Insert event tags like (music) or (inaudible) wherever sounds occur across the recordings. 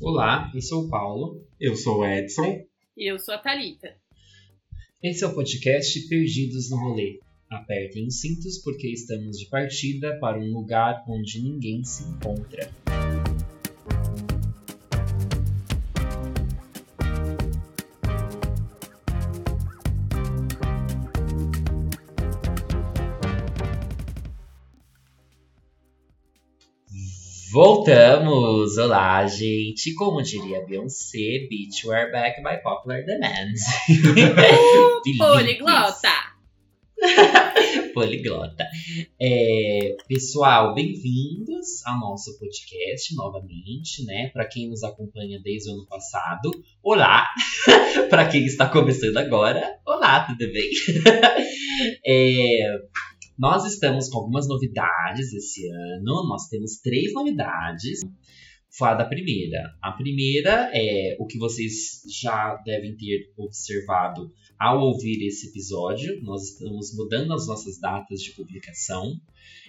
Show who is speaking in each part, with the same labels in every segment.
Speaker 1: Olá, eu sou o Paulo.
Speaker 2: Eu sou o Edson.
Speaker 3: E eu sou a Thalita.
Speaker 1: Esse é o podcast Perdidos no Rolê. Apertem os cintos porque estamos de partida para um lugar onde ninguém se encontra. Voltamos! Olá, gente! Como diria Beyoncé, Beach We're Back by Popular Demand. (laughs)
Speaker 3: Poliglota! (laughs)
Speaker 1: Poliglota. É, pessoal, bem-vindos ao nosso podcast novamente, né? Para quem nos acompanha desde o ano passado, olá! (laughs) Para quem está começando agora, olá, tudo bem? é, nós estamos com algumas novidades esse ano. Nós temos três novidades. Vou falar da primeira. A primeira é o que vocês já devem ter observado ao ouvir esse episódio. Nós estamos mudando as nossas datas de publicação.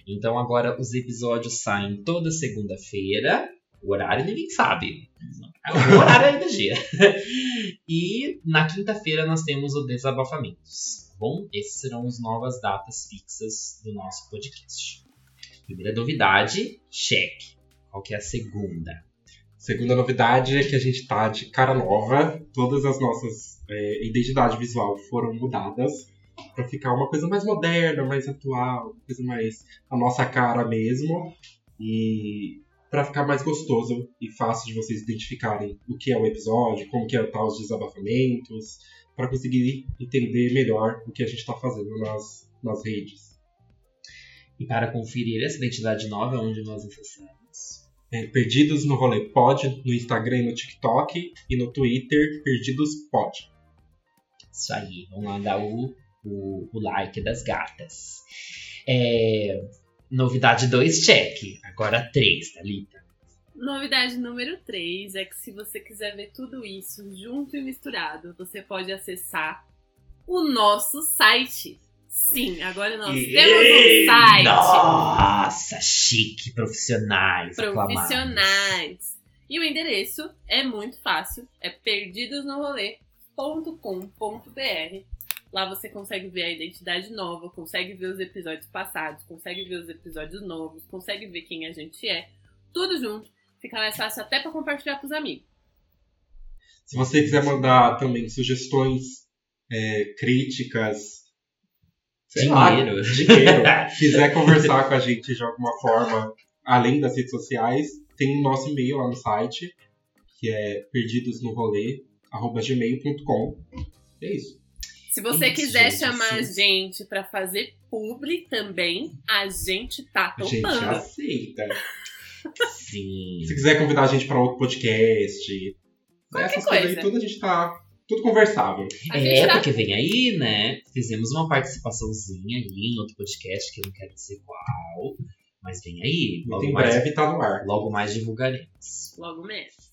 Speaker 1: Então agora os episódios saem toda segunda-feira. O horário ninguém sabe. O horário é energia. e na quinta-feira nós temos o Desabafamentos bom? Essas serão as novas datas fixas do nosso podcast. Primeira novidade, check. Qual que é a segunda?
Speaker 2: Segunda novidade é que a gente tá de cara nova. Todas as nossas é, identidades visual foram mudadas para ficar uma coisa mais moderna, mais atual, coisa mais a nossa cara mesmo. E para ficar mais gostoso e fácil de vocês identificarem o que é o episódio, como que é tal os desabafamentos, para conseguir entender melhor o que a gente está fazendo nas, nas redes.
Speaker 1: E para conferir essa identidade nova, onde nós acessamos?
Speaker 2: É, Perdidos no Rolê Pod, no Instagram e no TikTok, e no Twitter, Perdidos Pod.
Speaker 1: Isso aí, vamos lá dar o, o, o like das gatas. É, novidade 2, check. Agora 3, Thalita.
Speaker 3: Novidade número 3 é que se você quiser ver tudo isso junto e misturado, você pode acessar o nosso site. Sim, agora nós e... temos um site.
Speaker 1: Nossa, chique, profissionais.
Speaker 3: Profissionais. E o endereço é muito fácil, é perdidosnorolê.com.br. Lá você consegue ver a identidade nova, consegue ver os episódios passados, consegue ver os episódios novos, consegue ver quem a gente é, tudo junto Fica mais fácil até para compartilhar com os amigos.
Speaker 2: Se você quiser mandar também sugestões, é, críticas,
Speaker 1: dinheiro,
Speaker 2: lá, dinheiro (laughs) quiser conversar com a gente de alguma forma, além das redes sociais, tem o nosso e-mail lá no site, que é perdidosnorolê@gmail.com. É isso.
Speaker 3: Se você isso, quiser chamar a gente para fazer publi também, a gente tá topando.
Speaker 2: A gente aceita.
Speaker 1: Sim.
Speaker 2: Se quiser convidar a gente para outro podcast,
Speaker 3: Qualquer
Speaker 2: essas
Speaker 3: coisa.
Speaker 2: coisas aí, tudo a gente tá. Tudo conversável.
Speaker 1: É,
Speaker 3: tá-
Speaker 1: porque vem aí, né? Fizemos uma participaçãozinha ali em outro podcast que eu não quero dizer qual. Mas vem aí.
Speaker 2: Muito
Speaker 1: Logo
Speaker 2: em
Speaker 1: mais,
Speaker 2: breve tá no ar.
Speaker 1: logo mais divulgaremos.
Speaker 3: Logo mesmo.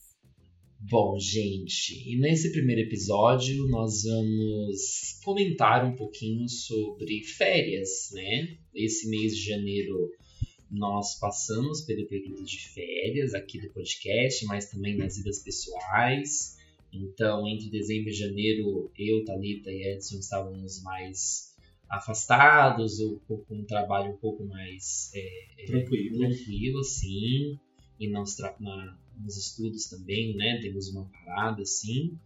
Speaker 1: Bom, gente, e nesse primeiro episódio nós vamos comentar um pouquinho sobre férias, né? Esse mês de janeiro nós passamos pelo período de férias aqui do podcast, mas também nas vidas pessoais. Então, entre dezembro e janeiro, eu, Thalita e Edson estávamos mais afastados, ou com um trabalho um pouco mais é,
Speaker 2: Tranquilo.
Speaker 1: tranquilo, assim, e nos, na, nos estudos também, né? Temos uma parada, assim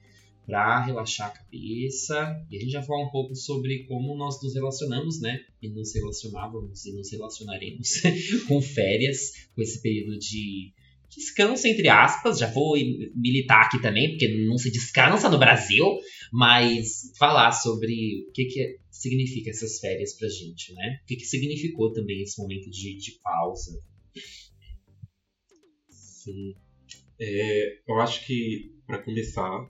Speaker 1: para relaxar a cabeça. E a gente já falar um pouco sobre como nós nos relacionamos, né? E nos relacionávamos e nos relacionaremos (laughs) com férias, com esse período de descanso, entre aspas. Já vou militar aqui também, porque não se descansa no Brasil, mas falar sobre o que, que significa essas férias pra gente, né? O que, que significou também esse momento de, de pausa.
Speaker 2: Sim. É, eu acho que, para começar,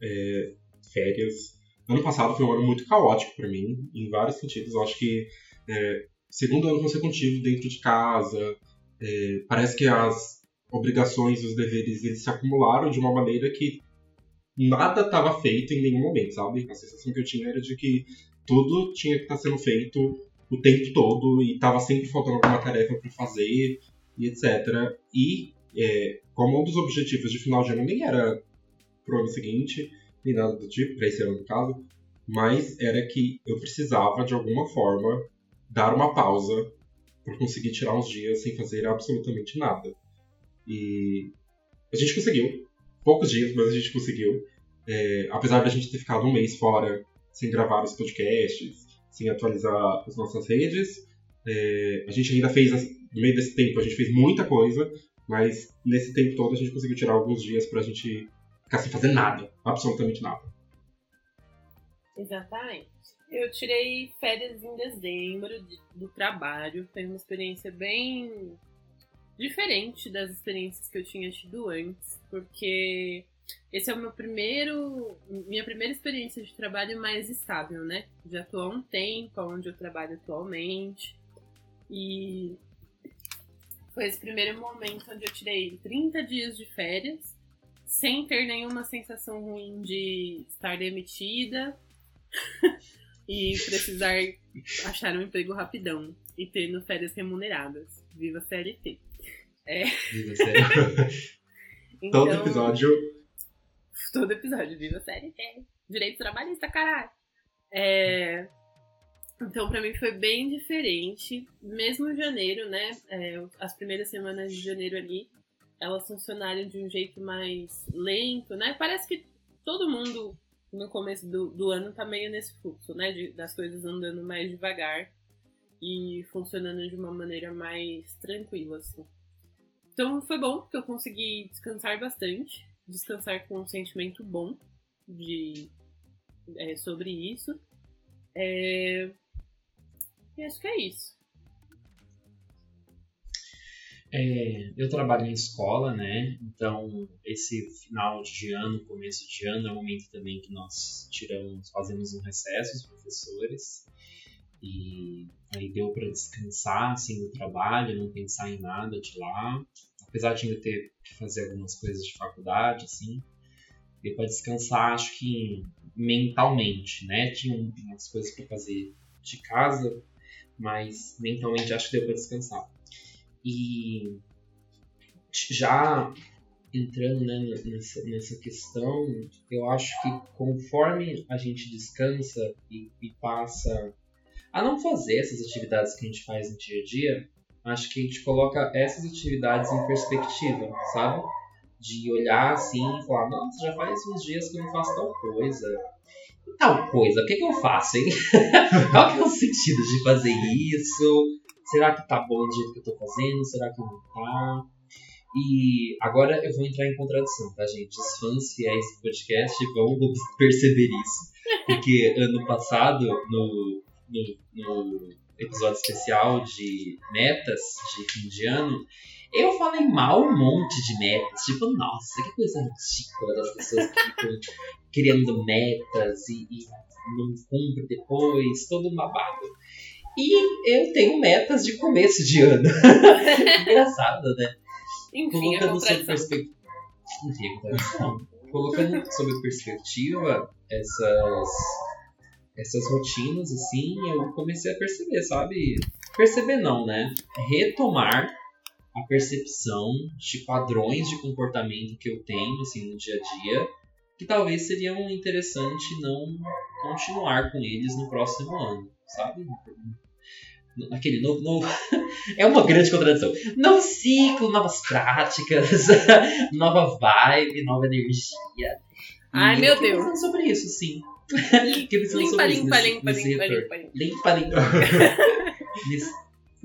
Speaker 2: é, férias. Ano passado foi um ano muito caótico para mim, em vários sentidos. Eu acho que é, segundo ano consecutivo dentro de casa, é, parece que as obrigações e os deveres eles se acumularam de uma maneira que nada estava feito em nenhum momento, sabe? A sensação que eu tinha era de que tudo tinha que estar tá sendo feito o tempo todo e estava sempre faltando alguma tarefa para fazer e etc. E é, como um dos objetivos de final de ano nem era pro ano seguinte, nem nada do tipo, para esse ano no caso, mas era que eu precisava, de alguma forma, dar uma pausa para conseguir tirar uns dias sem fazer absolutamente nada. E a gente conseguiu. Poucos dias, mas a gente conseguiu. É, apesar da gente ter ficado um mês fora sem gravar os podcasts, sem atualizar as nossas redes, é, a gente ainda fez, no meio desse tempo, a gente fez muita coisa, mas nesse tempo todo a gente conseguiu tirar alguns dias pra gente ficar sem fazer nada, absolutamente nada.
Speaker 3: Exatamente. Eu tirei férias em dezembro de, do trabalho. Foi uma experiência bem diferente das experiências que eu tinha tido antes, porque esse é o meu primeiro, minha primeira experiência de trabalho mais estável, né? Já estou há um tempo onde eu trabalho atualmente e foi esse primeiro momento onde eu tirei 30 dias de férias sem ter nenhuma sensação ruim de estar demitida (laughs) e precisar achar um emprego rapidão e tendo férias remuneradas. Viva CLT. É.
Speaker 2: Viva CLT. (laughs) então, todo episódio.
Speaker 3: Todo episódio, viva CLT. Direito trabalhista, caralho. É, então, para mim foi bem diferente. Mesmo em janeiro, né? É, as primeiras semanas de janeiro ali, elas funcionaram de um jeito mais lento, né? Parece que todo mundo no começo do, do ano tá meio nesse fluxo, né? De, das coisas andando mais devagar e funcionando de uma maneira mais tranquila, assim. Então foi bom, porque eu consegui descansar bastante, descansar com um sentimento bom de é, sobre isso. É... Acho que é isso.
Speaker 1: É, eu trabalho em escola, né? Então, esse final de ano, começo de ano, é o momento também que nós tiramos, fazemos um recesso, os professores. E aí deu para descansar, assim, do trabalho, não pensar em nada de lá. Apesar de ainda ter que fazer algumas coisas de faculdade, assim. Deu para descansar, acho que mentalmente, né? Tinha umas coisas para fazer de casa, mas mentalmente acho que deu para descansar. E já entrando né, nessa, nessa questão, eu acho que conforme a gente descansa e, e, passa a não fazer essas atividades que a gente faz no dia a dia, acho que a gente coloca essas atividades em perspectiva, sabe? De olhar assim e falar, nossa, já faz uns dias que eu não faço tal coisa. Tal coisa, o que, que eu faço, hein? (laughs) Qual que é o sentido de fazer isso? Será que tá bom do jeito que eu tô fazendo? Será que não tá? E agora eu vou entrar em contradição, tá, gente? Os fãs fiéis do podcast vão (laughs) perceber isso. Porque ano passado, no, no, no episódio especial de metas de fim de ano, eu falei mal um monte de metas. Tipo, nossa, que coisa ridícula das pessoas que ficam (laughs) criando metas e, e não cumprem depois, todo um babado. E eu tenho metas de começo de ano. (laughs) Engraçado, né?
Speaker 3: Enfim, Colocando sob perspectiva.
Speaker 1: Enfim, Colocando sob perspectiva essas, essas rotinas, assim, eu comecei a perceber, sabe? Perceber não, né? Retomar a percepção de padrões de comportamento que eu tenho, assim, no dia a dia, que talvez seriam interessante não continuar com eles no próximo ano, sabe? aquele novo, novo (laughs) é uma grande contradição. Novo ciclo, novas práticas, (laughs) nova vibe, nova energia.
Speaker 3: Ai, meu Deus.
Speaker 1: Pensando sobre isso, sim.
Speaker 3: limpa, (laughs) limpa, limpa, limpa, limpa,
Speaker 1: limpa, limpa. nesse,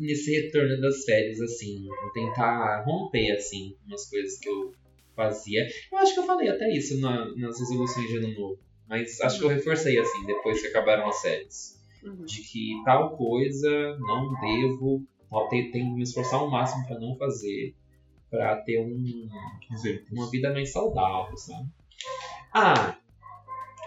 Speaker 1: nesse retorno das férias, assim, vou tentar romper, assim, umas coisas que eu fazia. Eu acho que eu falei até isso na, nas resoluções de ano novo. Mas acho que eu reforcei, assim, depois que acabaram as séries uhum. de que tal coisa não devo, tenho que me esforçar ao máximo para não fazer, para ter um, uma vida mais saudável, sabe? Ah,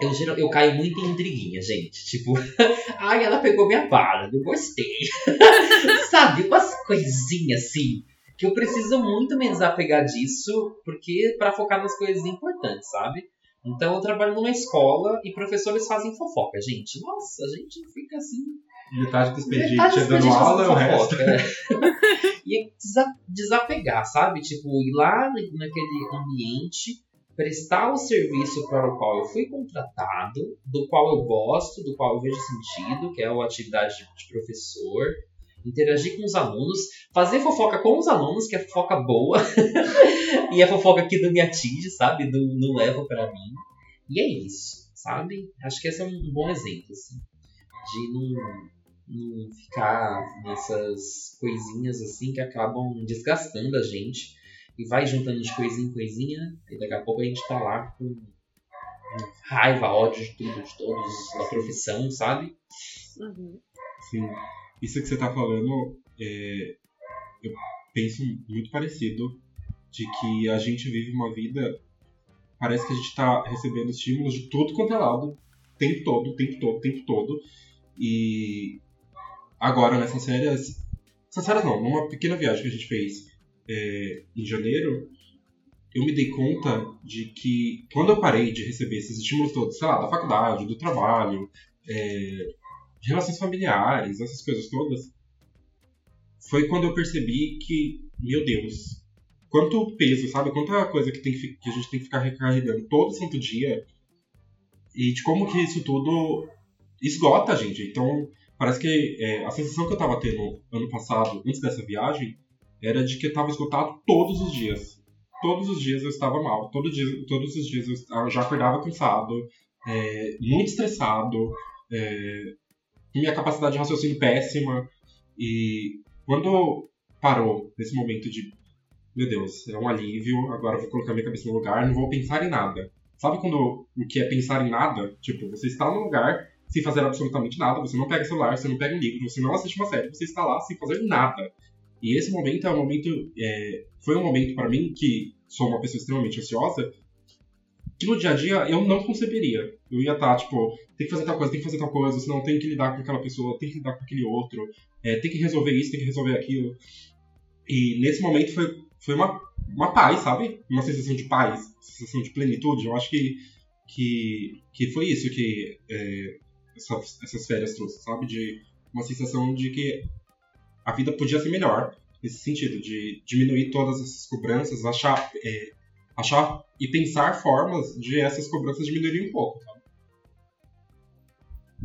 Speaker 1: eu, eu caio muito em intriguinha, gente. Tipo, (laughs) ai, ela pegou minha bala, não gostei. (laughs) sabe? Umas coisinhas assim que eu preciso muito me desapegar disso, porque para focar nas coisas importantes, sabe? Então eu trabalho numa escola e professores fazem fofoca, gente. Nossa, a gente fica assim
Speaker 2: Metade do expediente
Speaker 1: Metade
Speaker 2: é
Speaker 1: dos
Speaker 2: dando aula, o resto.
Speaker 1: fofoca, é. (laughs) e desa- desapegar, sabe? Tipo, ir lá naquele ambiente, prestar o serviço para o qual eu fui contratado, do qual eu gosto, do qual eu vejo sentido, que é a atividade de professor, interagir com os alunos, fazer fofoca com os alunos, que é fofoca boa, (laughs) e é fofoca que não me atinge, sabe? Não, não leva para mim. E é isso, sabe? Acho que esse é um bom exemplo, assim, de não não ficar nessas coisinhas assim que acabam desgastando a gente e vai juntando de coisinha em coisinha e daqui a pouco a gente tá lá com raiva, ódio de tudo, de todos, da profissão, sabe?
Speaker 3: Uhum.
Speaker 2: Sim. Isso que você tá falando, é, eu penso muito parecido de que a gente vive uma vida. Parece que a gente tá recebendo estímulos de tudo quanto é lado, o tempo todo, o tempo todo, o tempo todo. E agora nessas férias. Essas férias não, numa pequena viagem que a gente fez é, em janeiro, eu me dei conta de que quando eu parei de receber esses estímulos todos, sei lá, da faculdade, do trabalho, é, de relações familiares, essas coisas todas, foi quando eu percebi que, meu Deus, quanto peso, sabe? Quanta coisa que, tem que, que a gente tem que ficar recarregando todo santo dia e de como que isso tudo esgota a gente. Então, parece que é, a sensação que eu tava tendo ano passado, antes dessa viagem, era de que eu tava esgotado todos os dias. Todos os dias eu estava mal. Todo dia, todos os dias eu já acordava cansado, é, muito estressado, é, minha capacidade de raciocínio péssima. E quando parou nesse momento de, meu Deus, é um alívio, agora eu vou colocar minha cabeça no lugar, não vou pensar em nada. Sabe quando o que é pensar em nada? Tipo, você está no lugar sem fazer absolutamente nada, você não pega celular, você não pega um livro, você não assiste uma série, você está lá sem fazer nada. E esse momento é um momento. é, foi um momento para mim que sou uma pessoa extremamente ansiosa, que no dia a dia eu não conceberia. Eu ia estar, tipo, tem que fazer tal coisa, tem que fazer tal coisa, senão tem que lidar com aquela pessoa, tem que lidar com aquele outro, é, tem que resolver isso, tem que resolver aquilo. E nesse momento foi, foi uma, uma paz, sabe? Uma sensação de paz, sensação de plenitude. Eu acho que, que, que foi isso que é, essa- essas férias trouxe, sabe? De uma sensação de que a vida podia ser melhor nesse sentido, de diminuir todas essas cobranças, achar, é, achar e pensar formas de essas cobranças diminuírem um pouco. sabe?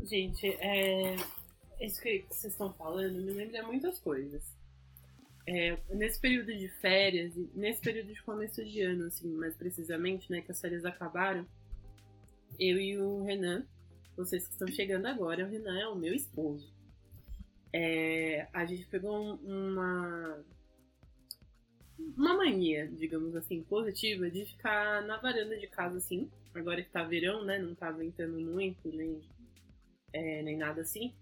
Speaker 3: Gente, é... isso que vocês estão falando me lembra muitas coisas. É, nesse período de férias, nesse período de começo de ano, assim, mais precisamente, né, que as férias acabaram, eu e o Renan, vocês que estão chegando agora, o Renan é o meu esposo. É, a gente pegou um- uma uma mania, digamos assim, positiva de ficar na varanda de casa assim. Agora que tá verão, né? Não tá ventando muito, nem, é, nem nada assim.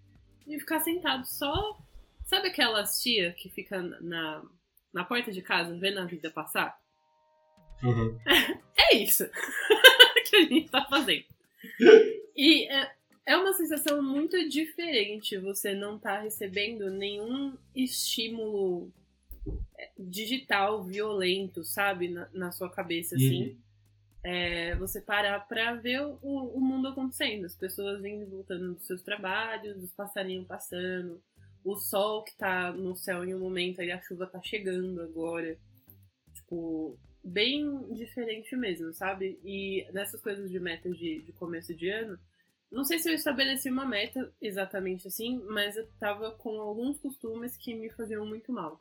Speaker 3: E ficar sentado só. Sabe aquelas tia que fica na, na porta de casa vendo a vida passar?
Speaker 2: Uhum. (laughs)
Speaker 3: É isso (laughs) que a gente tá fazendo. E é, é uma sensação muito diferente você não tá recebendo nenhum estímulo é, digital violento, sabe, na, na sua cabeça, assim. É, você parar pra ver o, o mundo acontecendo, as pessoas indo e voltando dos seus trabalhos, os passarinhos passando, o sol que tá no céu em um momento, aí a chuva tá chegando agora. Tipo, bem diferente mesmo, sabe? E nessas coisas de metas de, de começo de ano, não sei se eu estabeleci uma meta exatamente assim, mas eu tava com alguns costumes que me faziam muito mal.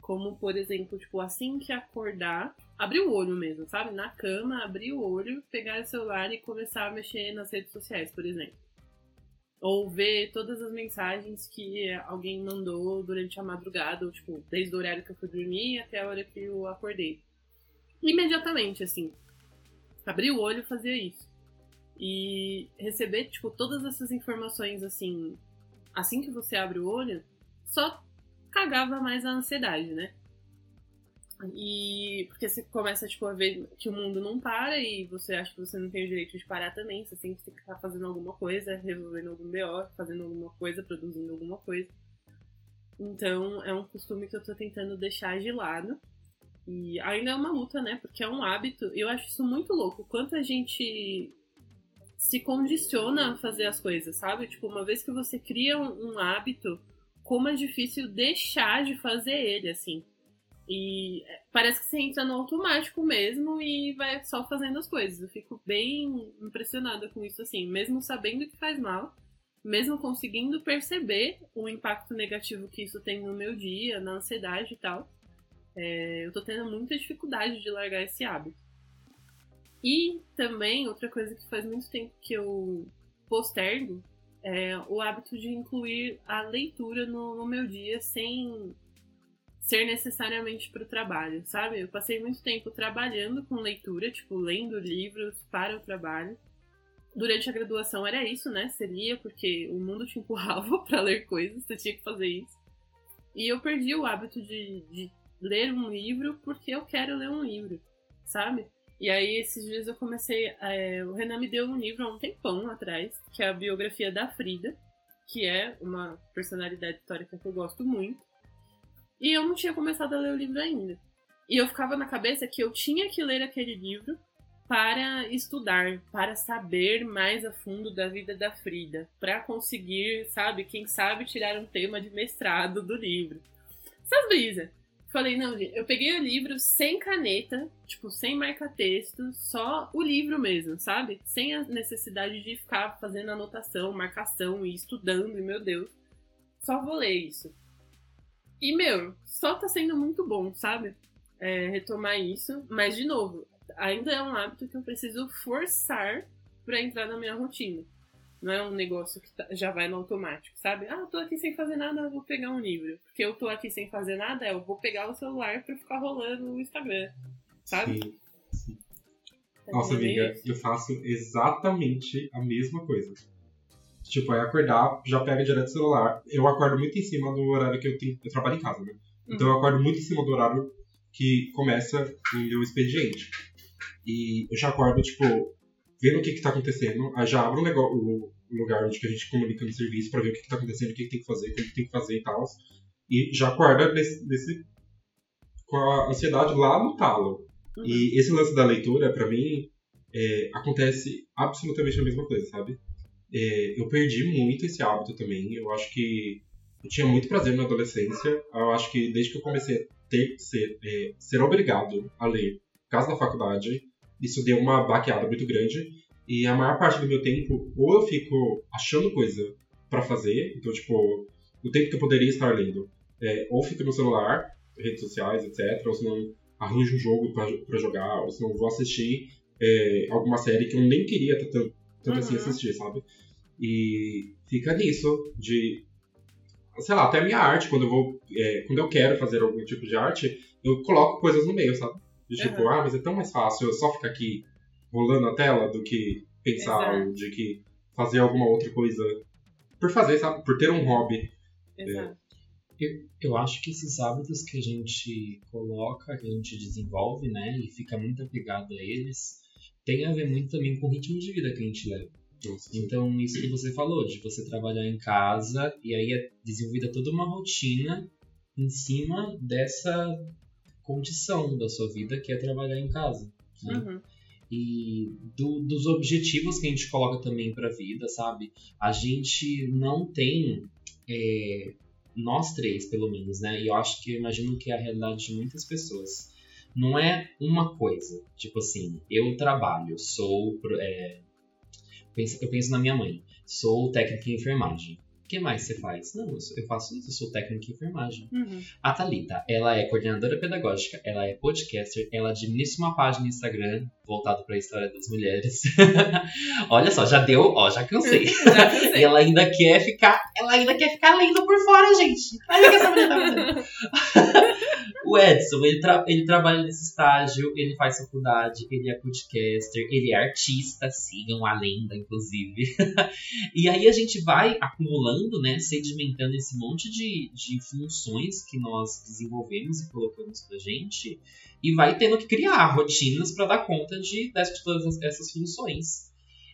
Speaker 3: Como, por exemplo, tipo, assim que acordar, abrir o olho mesmo, sabe? Na cama, abrir o olho, pegar o celular e começar a mexer nas redes sociais, por exemplo. Ou ver todas as mensagens que alguém mandou durante a madrugada, ou, tipo, desde o horário que eu fui dormir até a hora que eu acordei. Imediatamente, assim. Abrir o olho e fazer isso. E receber, tipo, todas essas informações, assim, assim que você abre o olho, só cagava mais a ansiedade, né? E porque você começa tipo, a ver que o mundo não para e você acha que você não tem o direito de parar também, você sempre tem que estar fazendo alguma coisa, resolvendo algum BO, fazendo alguma coisa, produzindo alguma coisa. Então é um costume que eu tô tentando deixar de lado. E ainda é uma luta, né? Porque é um hábito. Eu acho isso muito louco. Quanto a gente se condiciona a fazer as coisas, sabe? Tipo, uma vez que você cria um, um hábito, como é difícil deixar de fazer ele, assim. E parece que você entra no automático mesmo e vai só fazendo as coisas. Eu fico bem impressionada com isso, assim, mesmo sabendo que faz mal, mesmo conseguindo perceber o impacto negativo que isso tem no meu dia, na ansiedade e tal. É, eu tô tendo muita dificuldade de largar esse hábito. E também, outra coisa que faz muito tempo que eu postergo é o hábito de incluir a leitura no, no meu dia sem ser necessariamente para o trabalho, sabe? Eu passei muito tempo trabalhando com leitura, tipo, lendo livros para o trabalho. Durante a graduação era isso, né? Lia porque o mundo te empurrava (laughs) para ler coisas, você tinha que fazer isso. E eu perdi o hábito de, de ler um livro porque eu quero ler um livro, sabe? E aí, esses dias eu comecei. É, o Renan me deu um livro há um tempão atrás, que é a biografia da Frida, que é uma personalidade histórica que eu gosto muito. E eu não tinha começado a ler o livro ainda. E eu ficava na cabeça que eu tinha que ler aquele livro para estudar, para saber mais a fundo da vida da Frida, para conseguir, sabe, quem sabe tirar um tema de mestrado do livro. Essas brisas. Falei, não, gente, eu peguei o livro sem caneta, tipo, sem marca-texto, só o livro mesmo, sabe? Sem a necessidade de ficar fazendo anotação, marcação e estudando, e meu Deus. Só vou ler isso. E, meu, só tá sendo muito bom, sabe? É, retomar isso. Mas, de novo, ainda é um hábito que eu preciso forçar para entrar na minha rotina. Não é um negócio que tá, já vai no automático, sabe? Ah, tô aqui sem fazer nada, vou pegar um livro. Porque eu tô aqui sem fazer nada, eu vou pegar o celular pra ficar rolando no Instagram, sabe?
Speaker 2: Sim, sim. Tá Nossa, amiga, eu faço exatamente a mesma coisa. Tipo, é acordar, já pega direto o celular. Eu acordo muito em cima do horário que eu tenho. Eu trabalho em casa, né? Então uhum. eu acordo muito em cima do horário que começa o meu expediente. E eu já acordo, tipo, vendo o que está acontecendo, aí já abro um negócio, o lugar onde a gente comunica no serviço para ver o que está acontecendo, o que, que, tem que fazer, como que tem que fazer e tal. E já acorda nesse, nesse, com a ansiedade lá no talo. Uhum. E esse lance da leitura, para mim, é, acontece absolutamente a mesma coisa, sabe? É, eu perdi muito esse hábito também. Eu acho que eu tinha muito prazer na adolescência. Eu acho que desde que eu comecei a ter ser, é, ser obrigado a ler por causa da faculdade, isso deu uma baqueada muito grande. E a maior parte do meu tempo, ou eu fico achando coisa para fazer, então, tipo, o tempo que eu poderia estar lendo, é, ou fico no celular, redes sociais, etc., ou se não arranjo um jogo para jogar, ou se não vou assistir é, alguma série que eu nem queria tanto, tanto assim uhum. assim assistir, sabe? E fica nisso, de. Sei lá, até a minha arte, quando eu vou. É, quando eu quero fazer algum tipo de arte, eu coloco coisas no meio, sabe? De tipo, uhum. ah, mas é tão mais fácil eu só ficar aqui rolando a tela do que pensar Exato. de que fazer alguma outra coisa por fazer, sabe? Por ter um hobby.
Speaker 3: Exato.
Speaker 1: É. Eu, eu acho que esses hábitos que a gente coloca, que a gente desenvolve, né, e fica muito apegado a eles, tem a ver muito também com o ritmo de vida que a gente leva. Então, isso que você falou, de você trabalhar em casa e aí é desenvolvida toda uma rotina em cima dessa condição da sua vida que é trabalhar em casa. Né? Uhum. E do, dos objetivos que a gente coloca também para a vida, sabe? A gente não tem, é, nós três pelo menos, né? E eu acho que eu imagino que é a realidade de muitas pessoas. Não é uma coisa, tipo assim, eu trabalho, sou é, eu penso na minha mãe. Sou técnica em enfermagem. O que mais você faz? Não, eu faço isso, eu sou técnica em enfermagem.
Speaker 3: Uhum.
Speaker 1: A Thalita, ela é coordenadora pedagógica, ela é podcaster, ela administra uma página no Instagram voltada para a história das mulheres. (laughs) Olha só, já deu, ó, já cansei. (laughs) já cansei. e ela ainda quer ficar, ela ainda quer ficar lendo por fora, gente. Olha o que essa mulher tá fazendo. (laughs) O Edson, ele, tra ele trabalha nesse estágio, ele faz faculdade, ele é podcaster, ele é artista, sigam a lenda, inclusive. e aí a gente vai acumulando, né, sedimentando esse monte de, de funções que nós desenvolvemos e colocamos pra gente, e vai tendo que criar rotinas para dar conta de, de todas essas funções.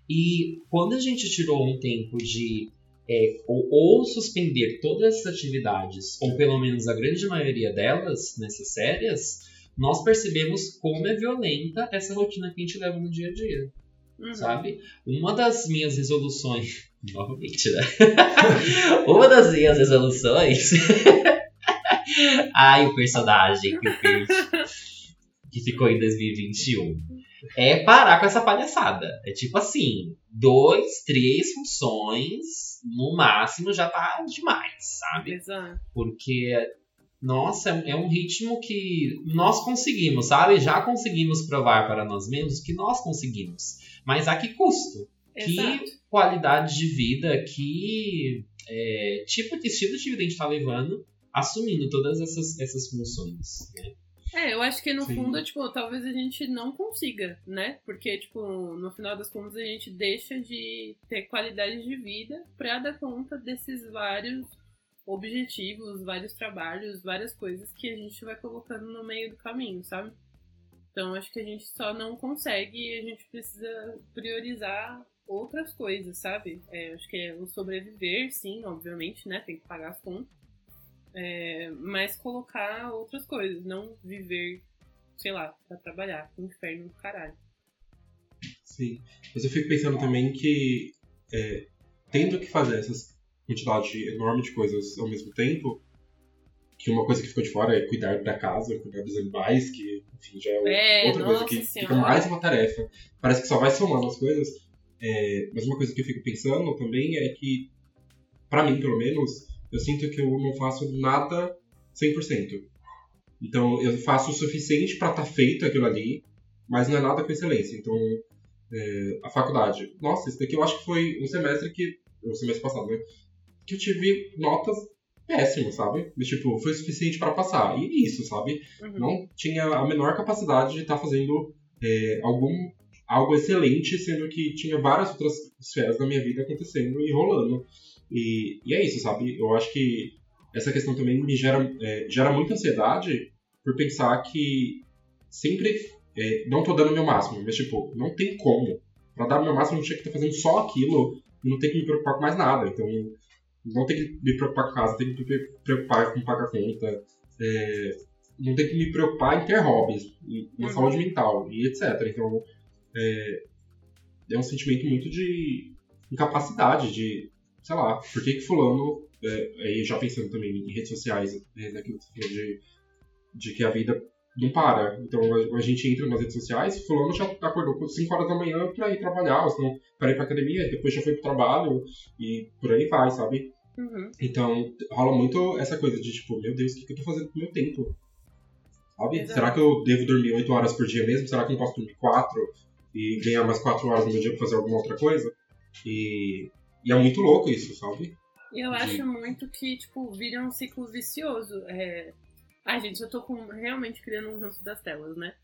Speaker 1: E quando a gente tirou um tempo de é, ou, ou, suspender todas essas atividades, ou pelo menos a grande maioria delas necessárias, nós percebemos como é violenta essa rotina que a gente leva no dia a dia.
Speaker 3: Uhum.
Speaker 1: sabe? Uma das minhas resoluções. Novamente, né? (laughs) Uma das minhas resoluções. (laughs) Ai, o personagem que, fez, que ficou em 2021. É parar com essa palhaçada. É tipo assim, dois, três funções, no máximo já tá demais, sabe?
Speaker 3: Exato.
Speaker 1: Porque, nossa, é um ritmo que nós conseguimos, sabe? Já conseguimos provar para nós mesmos que nós conseguimos. Mas a que custo?
Speaker 3: Exato.
Speaker 1: Que qualidade de vida, que é, tipo de estilo de vida a gente tá levando, assumindo todas essas, essas funções, né?
Speaker 3: É, eu acho que no
Speaker 2: Sim.
Speaker 3: fundo, tipo, talvez a gente não consiga, né? Porque, tipo, no final das contas a gente deixa de ter qualidade de vida pra dar conta desses vários objetivos, vários trabalhos, várias coisas que a gente vai colocando no meio do caminho, sabe? Então acho que a gente só não consegue e a gente precisa priorizar outras coisas, sabe? É, acho que é o sobreviver, sim, obviamente, né? Tem que pagar as contas. É, mas colocar outras coisas, não viver, sei lá, pra trabalhar. Inferno do caralho.
Speaker 2: Sim. Mas eu fico pensando também que, é, tendo que fazer essas quantidade enorme de coisas ao mesmo tempo, que uma coisa que ficou de fora é cuidar da casa, cuidar dos animais, que, enfim, já é,
Speaker 3: É,
Speaker 2: outra coisa que
Speaker 3: senhora.
Speaker 2: fica mais uma tarefa. Parece que só vai somando as coisas. É, mas uma coisa que eu fico pensando também é que, pra mim, pelo menos, eu sinto que eu não faço nada 100%. Então, eu faço o suficiente pra estar feito aquilo ali, mas não é nada com excelência. Então, é, a faculdade. Nossa, esse daqui eu acho que foi um semestre que. O semestre passado, né? Que eu tive notas péssimas, sabe? Mas, tipo, foi suficiente pra passar. E isso, sabe?
Speaker 3: Uhum.
Speaker 2: Não tinha a menor capacidade de estar fazendo é, algum algo excelente, sendo que tinha várias outras esferas da minha vida acontecendo e rolando. E, e é isso, sabe? Eu acho que essa questão também me gera, é, gera muita ansiedade por pensar que sempre é, não tô dando o meu máximo, mas tipo, não tem como. Pra dar o meu máximo, eu tinha que estar fazendo só aquilo e não ter que me preocupar com mais nada. Então, não ter que me preocupar com casa, ter que me preocupar com pagar conta, é, não ter que me preocupar em ter hobbies, na
Speaker 3: Uhum.
Speaker 2: saúde mental e etc. Então, é, é um sentimento muito de incapacidade, de, sei lá, por que que fulano, é, aí já pensando também em redes sociais, é, naquilo que você falou de, de que a vida não para. Então a, gente entra nas redes sociais, fulano já acordou com 5 horas da manhã pra ir trabalhar, ou senão para ir pra academia, depois já foi pro trabalho e por aí vai, sabe?
Speaker 3: Uhum.
Speaker 2: Então rola muito essa coisa de tipo, meu Deus, o que, que eu tô fazendo com o meu tempo? Sabe?
Speaker 3: Exato.
Speaker 2: Será que eu devo dormir 8 horas por dia mesmo? Será que eu não posso dormir 4 e ganhar mais 4 horas no meu dia pra fazer alguma outra coisa? E, e é muito louco isso, sabe?
Speaker 3: E eu
Speaker 2: de-
Speaker 3: acho muito que, tipo, vira um ciclo vicioso. É... Ai, gente, eu tô com... realmente criando um ranço das telas, né?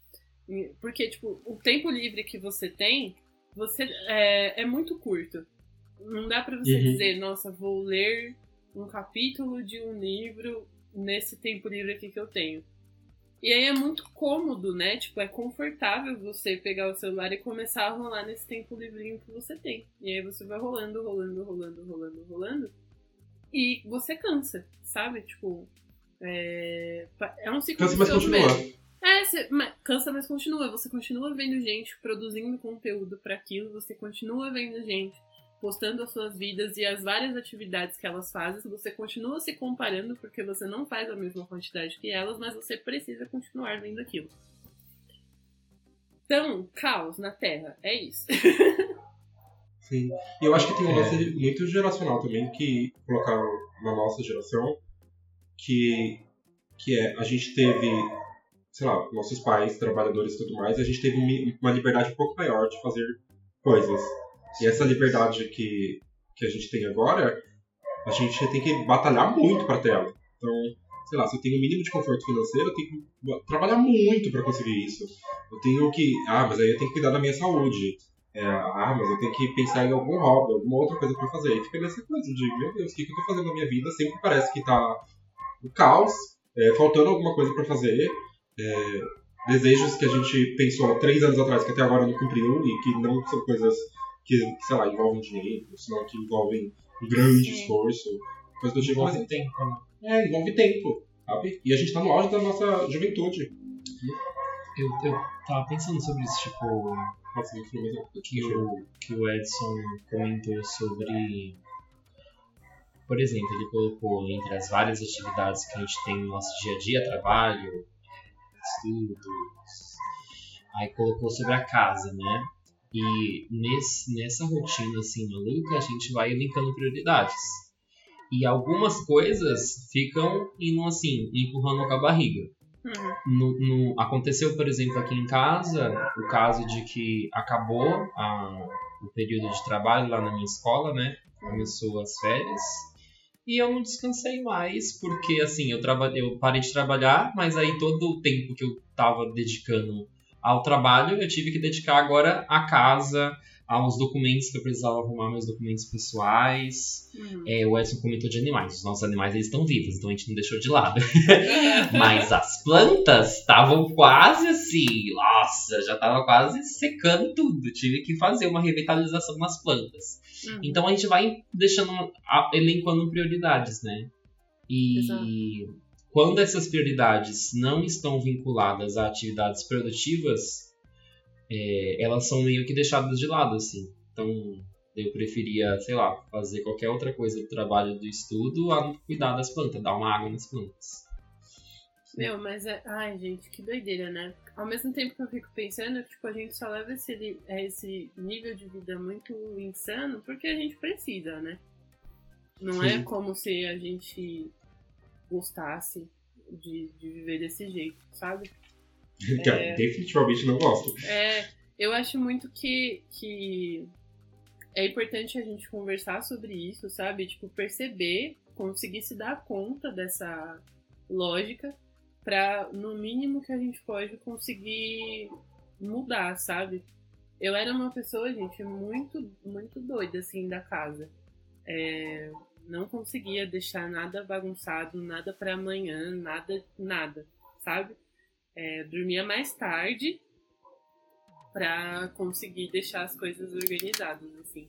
Speaker 3: Porque, tipo, o tempo livre que você tem, você é, é muito curto. Não dá pra você
Speaker 2: Uhum.
Speaker 3: dizer, nossa, vou ler um capítulo de um livro nesse tempo livre aqui que eu tenho. E aí é muito cômodo, né? Tipo, é confortável você pegar o celular e começar a rolar nesse tempo livrinho que você tem. E aí você vai rolando, rolando, rolando, rolando, rolando. E você cansa, sabe? Tipo, é, é um ciclo
Speaker 2: Cansa, mas continua.
Speaker 3: mesmo. É, você, mas cansa, mas continua. Você continua vendo gente produzindo conteúdo para aquilo, você continua vendo gente postando as suas vidas e as várias atividades que elas fazem. Você continua se comparando porque você não faz a mesma quantidade que elas, mas você precisa continuar vendo aquilo. Então, caos na Terra, é isso. (laughs)
Speaker 2: Sim. E eu acho que tem um
Speaker 1: É.
Speaker 2: lance muito geracional também, que colocaram na nossa geração, que, que é, a gente teve, sei lá, nossos pais, trabalhadores e tudo mais, a gente teve uma liberdade um pouco maior de fazer coisas. E essa liberdade que, que a gente tem agora, a gente tem que batalhar muito para ter ela. Então, sei lá, se eu tenho o mínimo de conforto financeiro, eu tenho que ba- trabalhar muito para conseguir isso. Eu tenho que, ah, mas aí eu tenho que cuidar da minha saúde. É, ah, mas eu tenho que pensar em algum hobby, alguma outra coisa pra fazer. E fica nessa coisa de, meu Deus, o que, que eu tô fazendo na minha vida? Sempre parece que tá o caos, é, faltando alguma coisa pra fazer. é, desejos que a gente pensou há três anos atrás que até agora não cumpriu e que não são coisas que, sei lá, envolvem dinheiro, senão que envolvem um grande
Speaker 3: Sim.
Speaker 2: esforço. Coisa do tipo, mas
Speaker 1: Envolve tempo. né?
Speaker 2: é, envolve tempo, sabe? E a gente tá no auge da nossa juventude.
Speaker 1: Eu, eu tava pensando sobre isso, tipo,
Speaker 2: mesmo.
Speaker 1: que o, que o Edson comentou sobre. Por exemplo, ele colocou entre as várias atividades que a gente tem no nosso dia a dia, trabalho, estudos, aí colocou sobre a casa, né? E nesse, nessa rotina assim maluca, a gente vai elencando prioridades. E algumas coisas ficam indo assim, empurrando com a barriga.
Speaker 3: Uhum.
Speaker 1: No, no- aconteceu, por exemplo, aqui em casa, o caso de que acabou a- o período de trabalho lá na minha escola, né? Começou as férias. E eu não descansei mais, porque assim, eu, traba eu parei de trabalhar, mas aí todo o tempo que eu tava dedicando ao trabalho, eu tive que dedicar agora à casa, aos documentos que eu precisava arrumar, meus documentos pessoais.
Speaker 3: Uhum.
Speaker 1: É, o Edson comentou de animais. Os nossos animais eles estão vivos, então a gente não deixou de lado. (laughs) (laughs) Mas as plantas estavam quase assim, nossa, já tava quase secando tudo. Tive que fazer uma revitalização nas plantas.
Speaker 3: Uhum.
Speaker 1: Então a gente vai deixando, a- elencando prioridades, né? E
Speaker 3: Exato.
Speaker 1: Quando essas prioridades não estão vinculadas a atividades produtivas, é, elas são meio que deixadas de lado, assim. Então eu preferia, sei lá, fazer qualquer outra coisa do trabalho do estudo a cuidar das plantas, dar uma água nas plantas.
Speaker 3: Meu, mas é. Ai, gente, que doideira, né? Ao mesmo tempo que eu fico pensando, tipo, a gente só leva esse, é, esse nível de vida muito insano porque a gente precisa, né? Não é
Speaker 1: Sim.
Speaker 3: como se a gente gostasse de, de viver desse jeito, sabe?
Speaker 2: Que eu definitivamente não gosto.
Speaker 3: É, eu acho muito que, que é importante a gente conversar sobre isso, sabe? Tipo, perceber, conseguir se dar conta dessa lógica pra, no mínimo que a gente pode conseguir mudar, sabe? Eu era uma pessoa, gente, muito, muito doida, assim, da casa. É, não conseguia deixar nada bagunçado, nada pra amanhã, nada, nada, sabe? É, dormia mais tarde pra conseguir deixar as coisas organizadas, assim.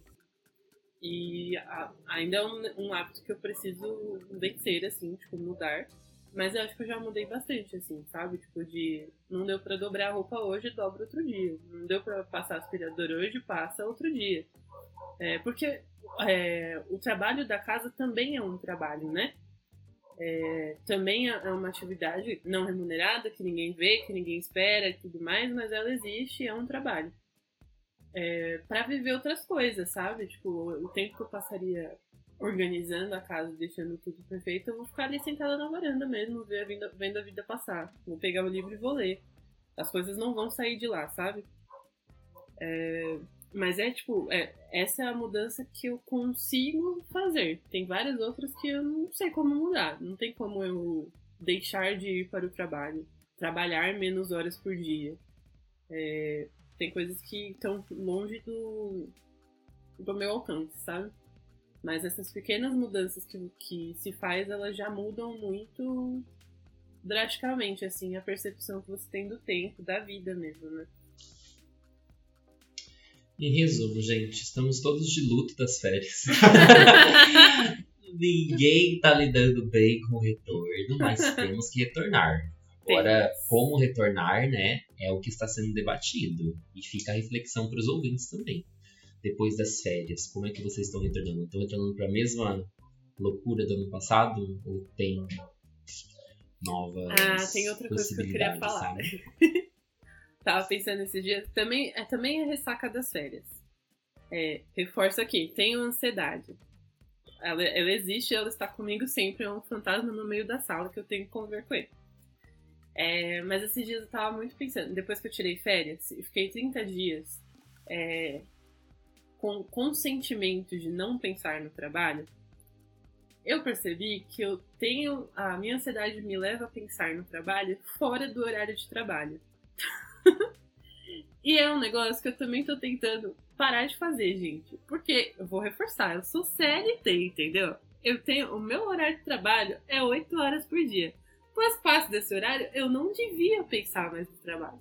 Speaker 3: E a- ainda é um, um hábito que eu preciso vencer, assim, tipo, mudar. Mas eu acho que eu já mudei bastante, assim, sabe? Tipo, de não deu pra dobrar a roupa hoje, dobra outro dia. Não deu pra passar aspirador hoje, passa outro dia. É, porque é, o trabalho da casa também é um trabalho, né? É, também é uma atividade não remunerada, que ninguém vê, que ninguém espera e tudo mais, mas ela existe é um trabalho. É, para viver outras coisas, sabe? Tipo, o tempo que eu passaria organizando a casa, deixando tudo perfeito, eu vou ficar ali sentada na varanda mesmo, vida- vendo a vida passar. Vou pegar o livro e vou ler. As coisas não vão sair de lá, sabe? É, mas é tipo, é, essa é a mudança que eu consigo fazer. Tem várias outras que eu não sei como mudar. Não tem como eu deixar de ir para o trabalho, trabalhar menos horas por dia. É, tem coisas que estão longe do, do meu alcance, sabe? Mas essas pequenas mudanças que, que se faz, elas já mudam muito drasticamente, assim, a percepção que você tem do tempo, da vida mesmo, né?
Speaker 1: Em resumo, gente, estamos todos de luto das férias. (laughs) Ninguém tá lidando bem com o retorno, mas temos que retornar. Agora, como retornar, né, é o que está sendo debatido. E fica a reflexão para os ouvintes também. Depois das férias, como é que vocês estão retornando? Estão retornando para a mesma loucura do ano passado? Ou tem novas
Speaker 3: Ah, tem outra coisa que eu queria falar.
Speaker 1: sabe? (laughs)
Speaker 3: Tava pensando esses dias. Também é também a ressaca das férias. É, reforço aqui, tenho ansiedade. Ela, ela existe, ela está comigo sempre, é um fantasma no meio da sala que eu tenho que conviver com ele. É, mas esses dias eu tava muito pensando, depois que eu tirei férias, eu fiquei 30 dias é, com consentimento de não pensar no trabalho, eu percebi que eu tenho. A minha ansiedade me leva a pensar no trabalho fora do horário de trabalho. (laughs) (laughs) e é um negócio que eu também tô tentando parar de fazer, gente. Porque, eu vou reforçar, eu sou CLT, entendeu? Eu tenho. O meu horário de trabalho é 8 horas por dia. Mas passo desse horário, eu não devia pensar mais no trabalho.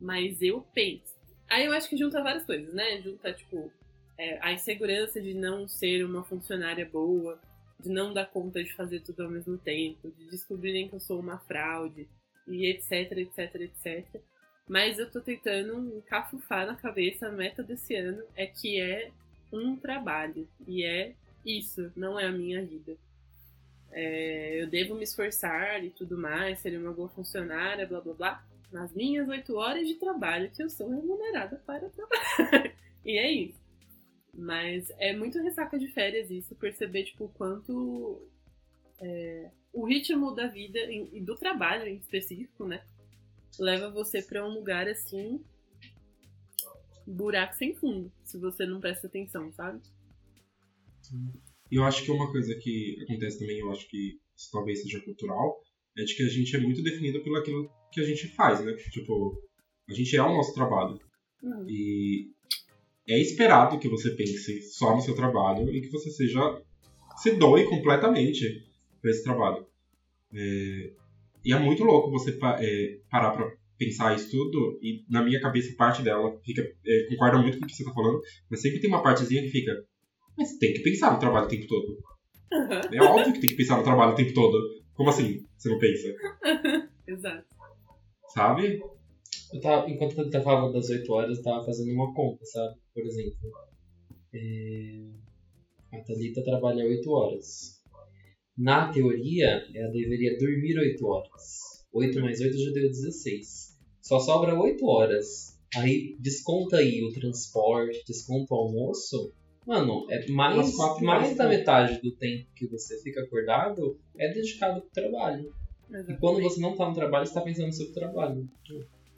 Speaker 3: Mas eu penso. Aí eu acho que junta várias coisas, né? Junta, tipo, é, a insegurança de não ser uma funcionária boa, de não dar conta de fazer tudo ao mesmo tempo, de descobrirem que eu sou uma fraude, e etc, etc, etc. Mas eu tô tentando encafufar na cabeça a meta desse ano é que é um trabalho. E é isso, não é a minha vida. É, eu devo me esforçar e tudo mais, ser uma boa funcionária, blá blá blá, nas minhas oito horas de trabalho que eu sou remunerada para trabalhar. (laughs) e é isso. Mas é muito ressaca de férias isso, perceber tipo, o quanto é, o ritmo da vida e do trabalho em específico, né? Leva você para um lugar assim, buraco sem fundo, se você não presta atenção, sabe?
Speaker 2: E eu acho que uma coisa que acontece também, eu acho que isso talvez seja cultural, é de que a gente é muito definido pelo aquilo que a gente faz, né? Tipo, a gente é o nosso trabalho.
Speaker 3: Uhum.
Speaker 2: E é esperado que você pense só no seu trabalho e que você seja se doe completamente para esse trabalho. É, e é muito louco você é, parar para pensar isso tudo e na minha cabeça parte dela fica é, concorda muito com o que você tá falando, mas sempre tem uma partezinha que fica mas tem que pensar no trabalho o tempo todo.
Speaker 3: Uhum.
Speaker 2: É óbvio que tem que pensar no trabalho o tempo todo. Como assim você não pensa? (laughs)
Speaker 3: Exato.
Speaker 2: Sabe?
Speaker 1: Eu tava, enquanto eu tava falando das 8 horas, eu tava fazendo uma conta, sabe? Por exemplo, é... a Thalita trabalha 8 horas. Na teoria, ela deveria dormir 8 horas. 8 mais 8 já deu 16. Só sobra 8 horas. Aí desconta aí o transporte, desconta o almoço. Mano, é mais, mais
Speaker 2: horas,
Speaker 1: da
Speaker 2: né?
Speaker 1: metade do tempo que você fica acordado é dedicado pro trabalho. E quando você não tá no trabalho, você tá pensando no seu trabalho.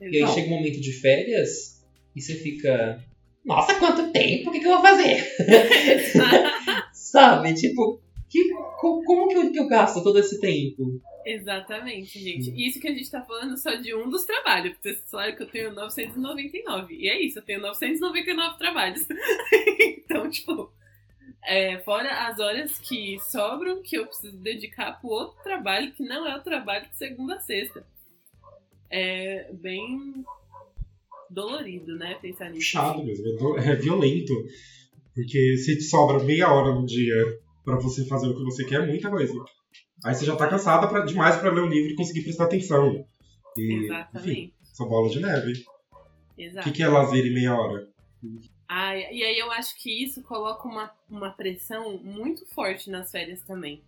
Speaker 1: E aí
Speaker 3: Exato.
Speaker 1: chega um momento de férias e você fica. Nossa, quanto tempo? O que, que eu vou fazer? (laughs) (laughs) Sabe? Tipo, que, co- como que eu, que eu gasto todo esse tempo?
Speaker 3: Exatamente, gente. Isso que a gente tá falando só de um dos trabalhos. Porque vocês falaram que eu tenho 999. E é isso, eu tenho 999 trabalhos. (laughs) então, tipo, é, fora as horas que sobram, que eu preciso dedicar pro outro trabalho, que não é o trabalho de segunda a sexta. É bem dolorido, né? Pensar nisso.
Speaker 2: Chato mesmo, é é violento. Porque se te sobra meia hora no dia pra você fazer o que você quer, é muita coisa. Aí você já tá cansada pra, demais pra ler o livro e conseguir prestar atenção. E, enfim,
Speaker 3: Exatamente.
Speaker 2: essa bola de neve. O
Speaker 3: Exato.
Speaker 2: que, que é lazer em meia hora?
Speaker 3: Ai, e aí eu acho que isso coloca uma, uma pressão muito forte nas férias também.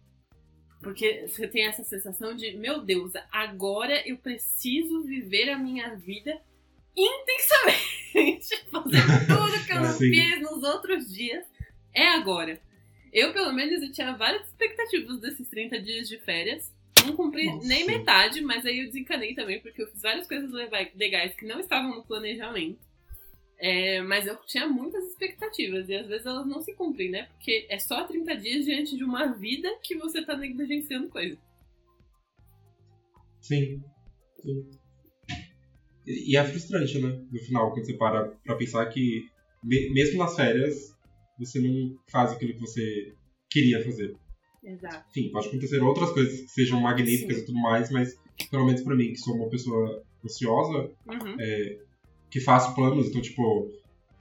Speaker 3: Porque você tem essa sensação de, meu Deus, agora eu preciso viver a minha vida intensamente. (laughs) Fazer tudo que eu não
Speaker 2: Sim.
Speaker 3: fiz nos outros dias. É agora. Eu, pelo menos, eu tinha várias expectativas desses 30 dias de férias. Não cumpri
Speaker 2: Nossa.
Speaker 3: nem metade, mas aí eu desencanei também, porque eu fiz várias coisas legais que não estavam no planejamento. É, mas eu tinha muitas expectativas e às vezes elas não se cumprem, né? Porque é só 30 dias diante de uma vida que você tá negligenciando coisas.
Speaker 2: Sim. Sim. E é frustrante, né? No final, quando você para pra pensar que, me- mesmo nas férias, você não faz aquilo que você queria fazer.
Speaker 3: Exato.
Speaker 2: Enfim, pode acontecer outras coisas que sejam magníficas
Speaker 3: Sim.
Speaker 2: e tudo mais, mas pelo menos pra mim, que sou uma pessoa ansiosa,
Speaker 3: Uhum.
Speaker 2: que faço planos, então, tipo,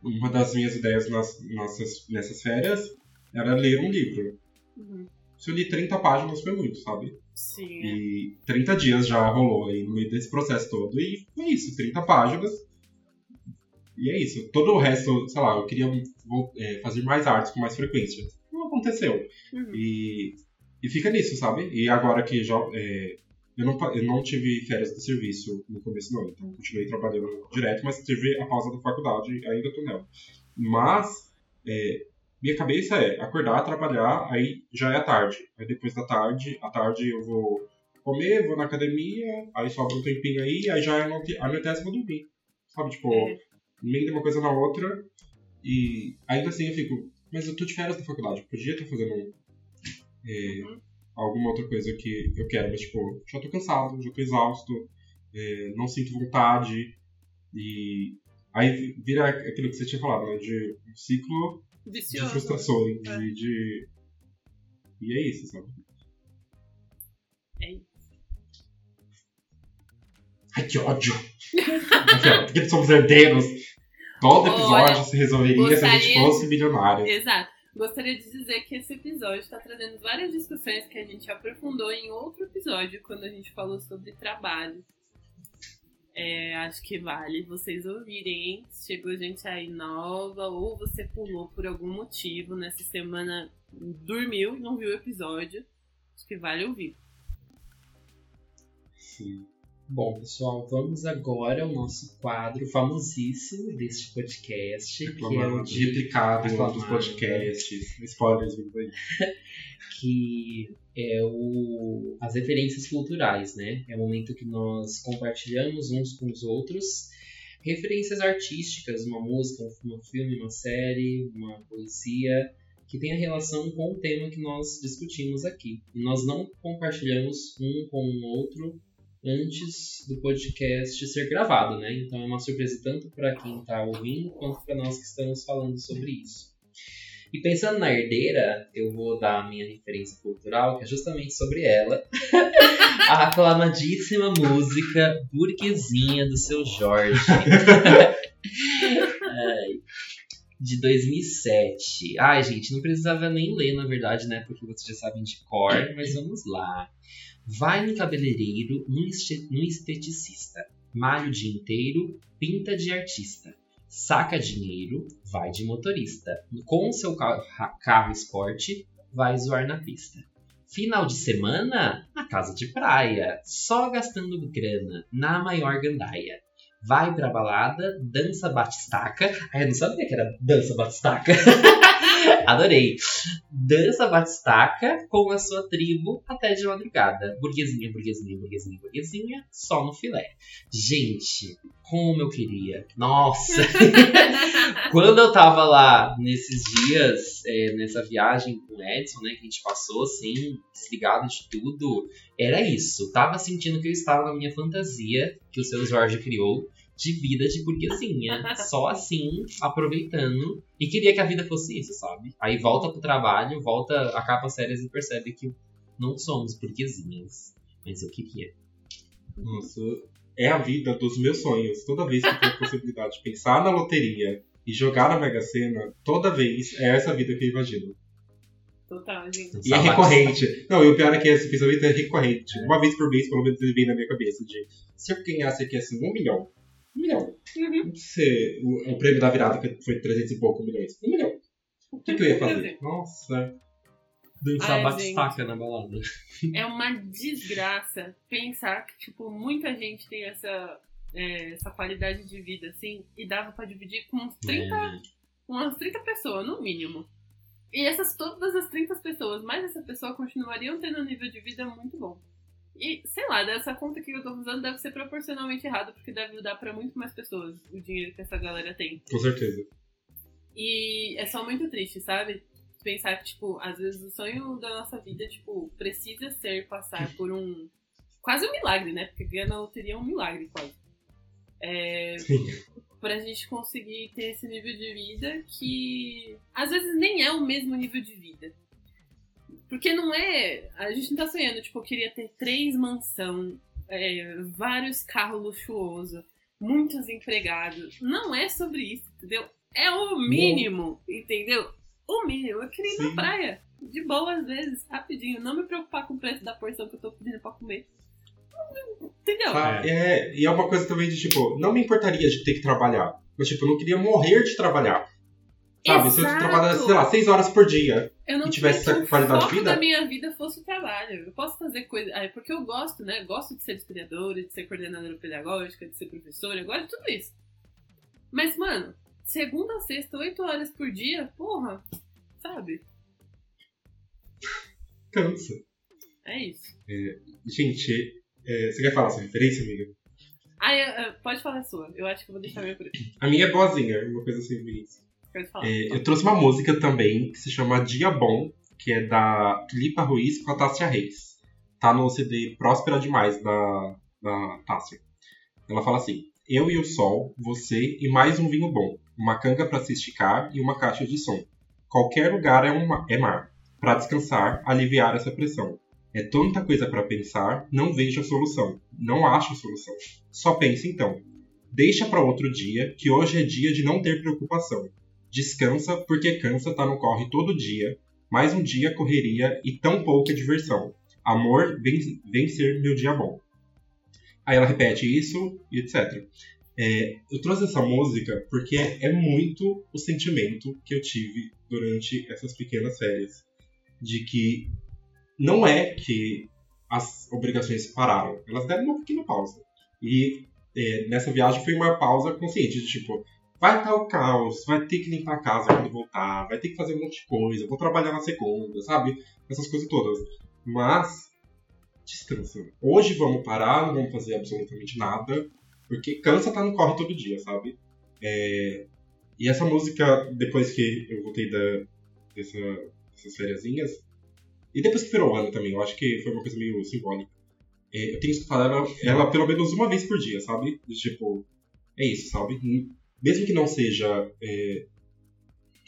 Speaker 2: uma das minhas ideias nas, nessas, nessas férias era ler um livro.
Speaker 3: Uhum.
Speaker 2: Se eu li 30 páginas foi muito, sabe?
Speaker 3: Sim. é.
Speaker 2: E 30 dias já rolou aí no meio desse processo todo. E foi isso, 30 páginas. E é isso. Todo o resto, sei lá, eu queria é, fazer mais artes com mais frequência. Não aconteceu.
Speaker 3: Uhum.
Speaker 2: E, e fica nisso, sabe? E agora que já. é, eu, não, eu não tive férias do serviço no começo, não. Então, continuei trabalhando direto, mas tive a pausa da faculdade e ainda tô nela. Mas. é, minha cabeça é acordar, trabalhar, aí já é a tarde. Aí depois da tarde, à tarde eu vou comer, vou na academia, aí sobra um tempinho aí, aí já anoite- anoitece e vou dormir. Sabe, tipo,
Speaker 3: É.
Speaker 2: de uma coisa na outra. E ainda assim eu fico, mas eu tô de férias da faculdade, podia estar fazendo é,
Speaker 3: Uhum.
Speaker 2: alguma outra coisa que eu quero, mas tipo, já tô cansado, já tô exausto, é, não sinto vontade. E aí vira aquilo que você tinha falado, né? De um ciclo de
Speaker 3: Vicioso.
Speaker 2: frustrações,
Speaker 3: É.
Speaker 2: de, de. E é isso, sabe?
Speaker 3: É isso.
Speaker 2: Ai, que ódio! (laughs) Porque somos herdeiros. Todo episódio
Speaker 3: Olha,
Speaker 2: se resolveria se a gente
Speaker 3: gostaria-
Speaker 2: fosse milionário.
Speaker 3: Exato. Gostaria de dizer que esse episódio está trazendo várias discussões que a gente aprofundou em outro episódio, quando a gente falou sobre trabalho. É, acho que vale vocês ouvirem, hein? Chegou gente aí nova, ou você pulou por algum motivo nessa semana, dormiu, não viu o episódio. Acho que vale ouvir.
Speaker 2: Sim.
Speaker 1: Bom, pessoal, vamos agora ao nosso quadro famosíssimo deste podcast, que é o de
Speaker 2: replicado em
Speaker 1: Reclamado.
Speaker 2: outros podcasts. Spoilers vindo aí. (laughs)
Speaker 1: que é o, as referências culturais, né? É o momento que nós compartilhamos uns com os outros referências artísticas, uma música, um, um filme, uma série, uma poesia, que tenha relação com o tema que nós discutimos aqui. E nós não compartilhamos um com o outro antes do podcast ser gravado, né? Então é uma surpresa tanto para quem está ouvindo quanto para nós que estamos falando sobre isso. E pensando na herdeira, eu vou dar a minha referência cultural, que é justamente sobre ela. (laughs) a aclamadíssima música Burguesinha do seu Jorge. (laughs) De 2007. Ai, gente, não precisava nem ler, na verdade, né? Porque vocês já sabem de cor, mas vamos lá. Vai no cabeleireiro, no, este- no esteticista. Malha o dia inteiro, pinta de artista. Saca dinheiro, vai de motorista. Com seu carro esporte, vai zoar na pista. Final de semana, na casa de praia, só gastando grana, na maior gandaia. Vai pra balada, dança batistaca. Ai, eu não sabia que era dança batistaca. (laughs) Adorei. Dança batistaca com a sua tribo até de madrugada. Burguesinha, burguesinha, burguesinha, burguesinha, só no filé. Gente, como eu queria. Nossa! (laughs) Quando eu tava lá nesses dias, é, nessa viagem com o Edson, né, que a gente passou assim, desligado de tudo, era isso. Tava sentindo que eu estava na minha fantasia que o seu Jorge criou de vida de burguesinha. Só assim, aproveitando. E queria que a vida fosse isso, sabe? Aí volta pro trabalho, volta, acaba as séries e percebe que não somos burguesinhas. Mas eu queria.
Speaker 2: Nossa, é a vida dos meus sonhos. Toda vez que eu tenho a possibilidade de pensar na loteria e jogar na Mega Sena, toda vez é essa vida que eu imagino.
Speaker 3: Total, gente.
Speaker 2: E é recorrente. Não, e o pior é que esse pensamento é recorrente. Uma vez por mês, pelo menos, ele vem na minha cabeça. De se eu ganhasse aqui assim, um milhão. Um milhão.
Speaker 3: Uhum.
Speaker 2: Sei, o, o prêmio da virada que foi 300 e pouco milhões. Um milhão. O que, que eu ia fazer? Nossa.
Speaker 1: Dançar batistaca na balada.
Speaker 3: É uma desgraça pensar que, tipo, muita gente tem essa, é, essa qualidade de vida, assim, e dava pra dividir com uns 30,
Speaker 1: É.
Speaker 3: umas 30 pessoas, no mínimo. E essas, todas as 30 pessoas, mais essa pessoa, continuariam tendo um nível de vida muito bom. E, sei lá, dessa conta que eu tô usando deve ser proporcionalmente errado, porque deve dar pra muito mais pessoas o dinheiro que essa galera tem.
Speaker 2: Com certeza.
Speaker 3: E é só muito triste, sabe? Pensar que, tipo, às vezes o sonho da nossa vida, tipo, precisa ser passar por um. Quase um milagre, né? Porque ganhar na loteria é um milagre, quase. É, pra gente conseguir ter esse nível de vida que às vezes nem é o mesmo nível de vida. Porque não é. A gente não tá sonhando, tipo, eu queria ter três mansão, é, vários carros luxuosos, muitos empregados. Não é sobre isso, entendeu? É o mínimo, entendeu? O mínimo. Eu queria ir na
Speaker 2: Sim.
Speaker 3: praia, de boa às vezes, rapidinho. Não me preocupar com o preço da porção que eu tô pedindo pra comer. Entendeu?
Speaker 2: Ah, é, e é uma coisa também de tipo, não me importaria de ter que trabalhar. Mas tipo, eu não queria morrer de trabalhar. Sabe? Se eu
Speaker 3: Exato.
Speaker 2: trabalhasse, sei lá, seis horas por dia.
Speaker 3: Eu não
Speaker 2: e tivesse essa qualidade de vida?
Speaker 3: da minha vida fosse o trabalho. Eu posso fazer coisa. Ah, é porque eu gosto, né? Gosto de ser historiadora, de ser coordenadora pedagógica, de ser professora, eu gosto de tudo isso. Mas, mano, segunda a sexta, oito horas por dia, porra, sabe?
Speaker 2: Cansa.
Speaker 3: É isso.
Speaker 2: Gente, é, você quer falar sua referência, amiga?
Speaker 3: Ah, é, é, pode falar a sua. Eu acho que eu vou deixar a minha por aí.
Speaker 2: A minha é boazinha, uma coisa assim,
Speaker 3: falar.
Speaker 2: É, eu trouxe uma música também que se chama Dia Bom, que é da Filipa Ruiz com a Tássia Reis. Tá no CD Próspera Demais da, da Tássia. Ela fala assim: Eu e o sol, você e mais um vinho bom, uma canga pra se esticar e uma caixa de som. Qualquer lugar é, um ma- é mar. Pra descansar, aliviar essa pressão. É tanta coisa pra pensar, não vejo a solução. Não acho a solução. Só pense então. Deixa pra outro dia, que hoje é dia de não ter preocupação. Descansa, porque cansa tá no corre todo dia. Mais um dia correria e tão pouca diversão. Amor, vem, vem ser meu dia bom. Aí ela repete isso e etc. É, eu trouxe essa música porque é muito o sentimento que eu tive durante essas pequenas férias. De que não é que as obrigações pararam, elas deram uma pequena pausa. E é, nessa viagem foi uma pausa consciente, de tipo, vai estar o caos, vai ter que limpar a casa quando voltar, vai ter que fazer um monte de coisa, vou trabalhar na segunda, sabe? Essas coisas todas. Mas, descansa. Hoje vamos parar, não vamos fazer absolutamente nada, porque cansa estar tá no corre todo dia, sabe? É... E essa música, depois que eu voltei da, dessa, dessas fériasinhas, e depois que virou ano também, eu acho que foi uma coisa meio simbólica. É, eu tenho escutado ela, ela pelo menos uma vez por dia, sabe? Tipo, é isso, sabe? Mesmo que não seja é,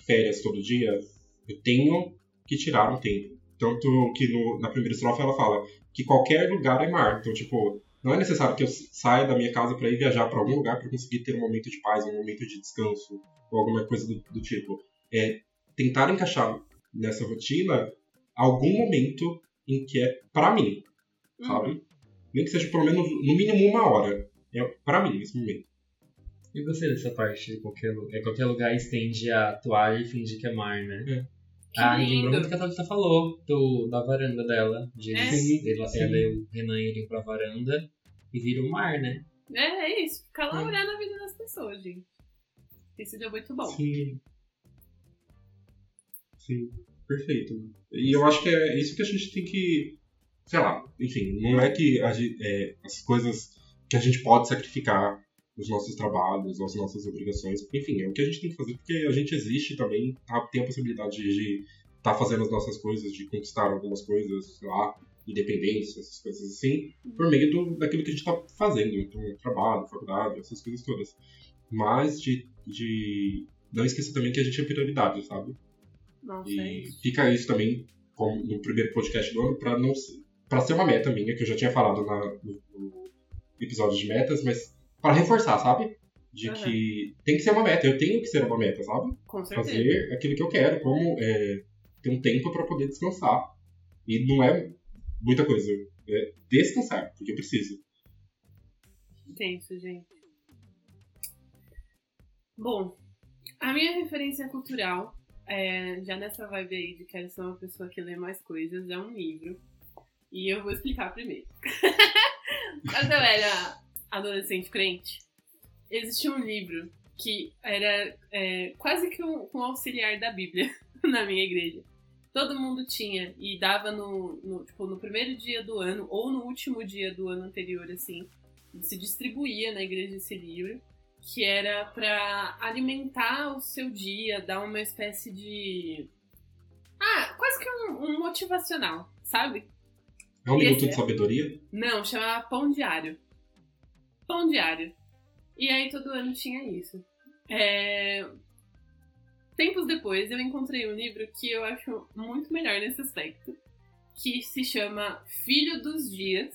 Speaker 2: férias todo dia, eu tenho que tirar um tempo. Tanto que no, na primeira estrofe ela fala que qualquer lugar é mar. Então, tipo, não é necessário que eu saia da minha casa para ir viajar para algum lugar para conseguir ter um momento de paz, um momento de descanso ou alguma coisa do, do tipo. É tentar encaixar nessa rotina algum momento em que é para mim, uhum. sabe? Nem que seja pelo menos, no mínimo, uma hora. É para mim, esse momento.
Speaker 1: E gostei dessa parte de qualquer lugar. É, qualquer lugar estende a toalha e finge que é mar, né? É. Ah, e lembrou muito que a Thalita falou do, da varanda dela. De é. ela, ela e o Renan irem pra varanda e vira o mar, né?
Speaker 3: É, é isso. Ficar lá é. olhando a vida das pessoas, gente. Esse deu muito bom.
Speaker 2: Sim. Sim, perfeito. E eu acho que é isso que a gente tem que. Sei lá, enfim, não é que a, é, as coisas que a gente pode sacrificar os nossos trabalhos, as nossas obrigações. Enfim, é o que a gente tem que fazer porque a gente existe também, tá, tem a possibilidade de estar tá fazendo as nossas coisas, de conquistar algumas coisas, sei lá, independência, essas coisas assim, por meio do, daquilo que a gente está fazendo, então, trabalho, faculdade, essas coisas todas. Mas de, de não esquecer também que a gente é prioridade, sabe?
Speaker 3: Nossa, e é
Speaker 2: fica isso também como no primeiro podcast do ano para não para ser uma meta minha que eu já tinha falado na, no, no episódio de metas, mas para reforçar, sabe? De uhum. que tem que ser uma meta, eu tenho que ser uma meta, sabe?
Speaker 3: Com certeza.
Speaker 2: Fazer aquilo que eu quero, como é, ter um tempo para poder descansar. E não é muita coisa, é descansar, porque eu preciso.
Speaker 3: Intenso, gente. Bom, a minha referência cultural, é, já nessa vibe aí de quero ser uma pessoa que lê mais coisas, é um livro. E eu vou explicar primeiro. (laughs) Eu era adolescente crente, existia um livro que era é, quase que um, um, auxiliar da Bíblia (laughs) na minha igreja. Todo mundo tinha e dava no, no, tipo, no primeiro dia do ano ou no último dia do ano anterior, assim, se distribuía na igreja esse livro, que era para alimentar o seu dia, dar uma espécie de. Ah, quase que um, um motivacional, sabe?
Speaker 2: É um minuto de sabedoria?
Speaker 3: Não, chamava Pão Diário pão diário. E aí todo ano tinha isso. É... Tempos depois eu encontrei um livro que eu acho muito melhor nesse aspecto, que se chama Filho dos Dias,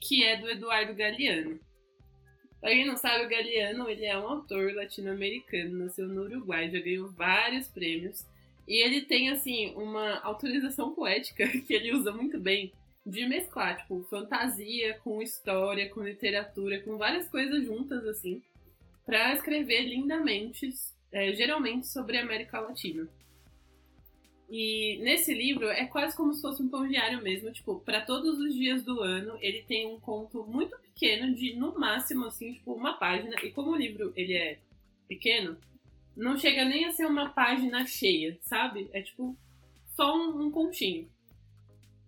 Speaker 3: que é do Eduardo Galeano. Pra quem não sabe, o Galeano ele é um autor latino-americano, nasceu no Uruguai, já ganhou vários prêmios. E ele tem, assim, uma autorização poética (laughs) que ele usa muito bem de mesclar, tipo, fantasia com história, com literatura, com várias coisas juntas, assim, para escrever lindamente, é, geralmente sobre a América Latina. E nesse livro é quase como se fosse um pão diário mesmo, tipo, para todos os dias do ano, ele tem um conto muito pequeno de no máximo assim, tipo, uma página, e como o livro ele é pequeno, não chega nem a ser uma página cheia, sabe? É tipo só um, um continho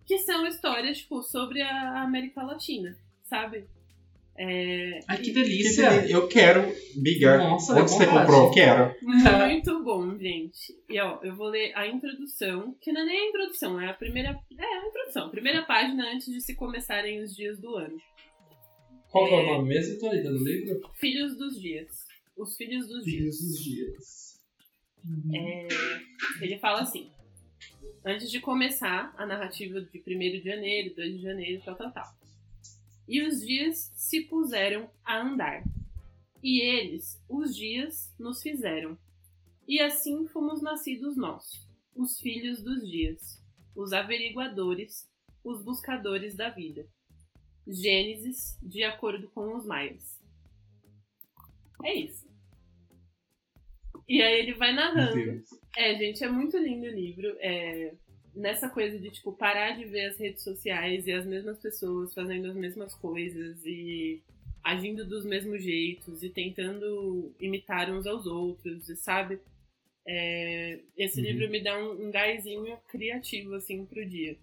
Speaker 3: que são histórias, tipo, sobre a América Latina, sabe? É...
Speaker 1: Ai, que delícia!
Speaker 2: Eu quero, Biga. Nossa, Onde você comprou? Quero.
Speaker 3: Muito bom, gente. E ó, eu vou ler a introdução, que não é nem a introdução, é a primeira. É a introdução, a primeira página antes de se começarem os dias do ano.
Speaker 2: Qual é, é o nome mesmo, Thalita, no livro?
Speaker 3: Filhos dos Dias. Os Filhos dos
Speaker 2: Filhos
Speaker 3: Dias.
Speaker 2: Filhos dos Dias.
Speaker 3: É... Ele fala assim antes de começar a narrativa de 1 de janeiro, 2 de janeiro, tal, tal, tal. E os dias se puseram a andar. E eles, os dias, nos fizeram. E assim fomos nascidos nós, os filhos dos dias, os averiguadores, os buscadores da vida. Gênesis de acordo com os maias. É isso. E aí ele vai narrando.
Speaker 2: Deus.
Speaker 3: É, gente, é muito lindo o livro. É, nessa coisa de, tipo, parar de ver as redes sociais e as mesmas pessoas fazendo as mesmas coisas e agindo dos mesmos jeitos e tentando imitar uns aos outros, e sabe? É, esse
Speaker 2: Uhum.
Speaker 3: livro me dá um, um gásinho criativo, assim, pro dia.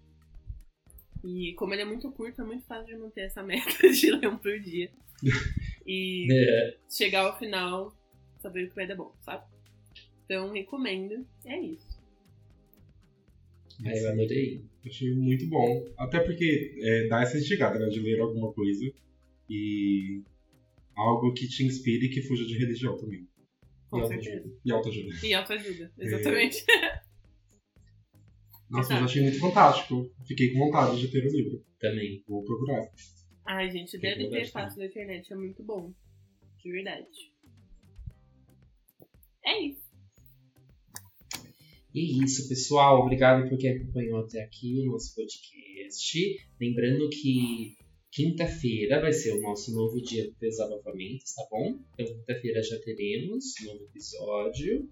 Speaker 3: E como ele é muito curto, é muito fácil de manter essa (laughs) meta de ler um por dia. (laughs) E
Speaker 1: É,
Speaker 3: chegar ao final, saber que vai dar bom, sabe? Então, recomendo. É isso.
Speaker 1: aí eu adorei.
Speaker 2: Achei muito bom. Até porque é, dá essa instigada, né? De ler alguma coisa e algo que te inspire e que fuja de religião também.
Speaker 3: Com
Speaker 2: e
Speaker 3: certeza.
Speaker 2: autoajuda. E autoajuda.
Speaker 3: E autoajuda, exatamente.
Speaker 2: Nossa, mas
Speaker 3: Exato.
Speaker 2: achei muito fantástico. Fiquei com vontade de ter o livro.
Speaker 1: Também.
Speaker 2: Vou procurar.
Speaker 3: Ai, gente,
Speaker 2: Tem
Speaker 3: deve ter fácil na internet, é muito bom. De verdade. É isso.
Speaker 1: E é isso, pessoal. Obrigado por quem acompanhou até aqui o nosso podcast. Lembrando que quinta-feira vai ser o nosso novo dia de desabafamentos, tá bom? Então, quinta-feira já teremos um novo episódio.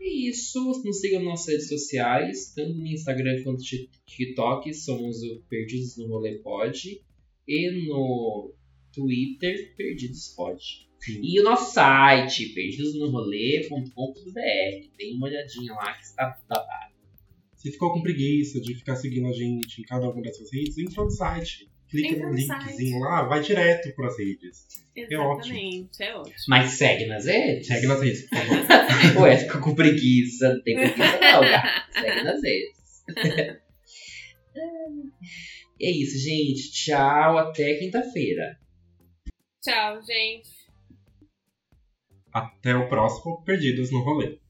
Speaker 1: E isso. Nos sigam nas nossas redes sociais, tanto no Instagram quanto no TikTok. Somos o Perdidos no Rolê Pod. E no Twitter, Perdidos Pod. E o nosso site, perdidosnorolê.com.br. Tem uma olhadinha lá que está babado.
Speaker 2: Se ficou com preguiça de ficar seguindo a gente em cada uma dessas redes, entra no site. Clica
Speaker 3: Entra
Speaker 2: no
Speaker 3: no
Speaker 2: linkzinho lá, vai direto pras redes.
Speaker 3: Exatamente, é ótimo.
Speaker 1: Mas segue nas redes.
Speaker 2: Segue nas redes, por favor. (laughs)
Speaker 1: Ué, fica com preguiça. Não tem preguiça não, gato. Segue nas redes. (laughs) É isso, gente. Tchau. Até quinta-feira.
Speaker 3: Tchau, gente.
Speaker 2: Até o próximo Perdidos no Rolê.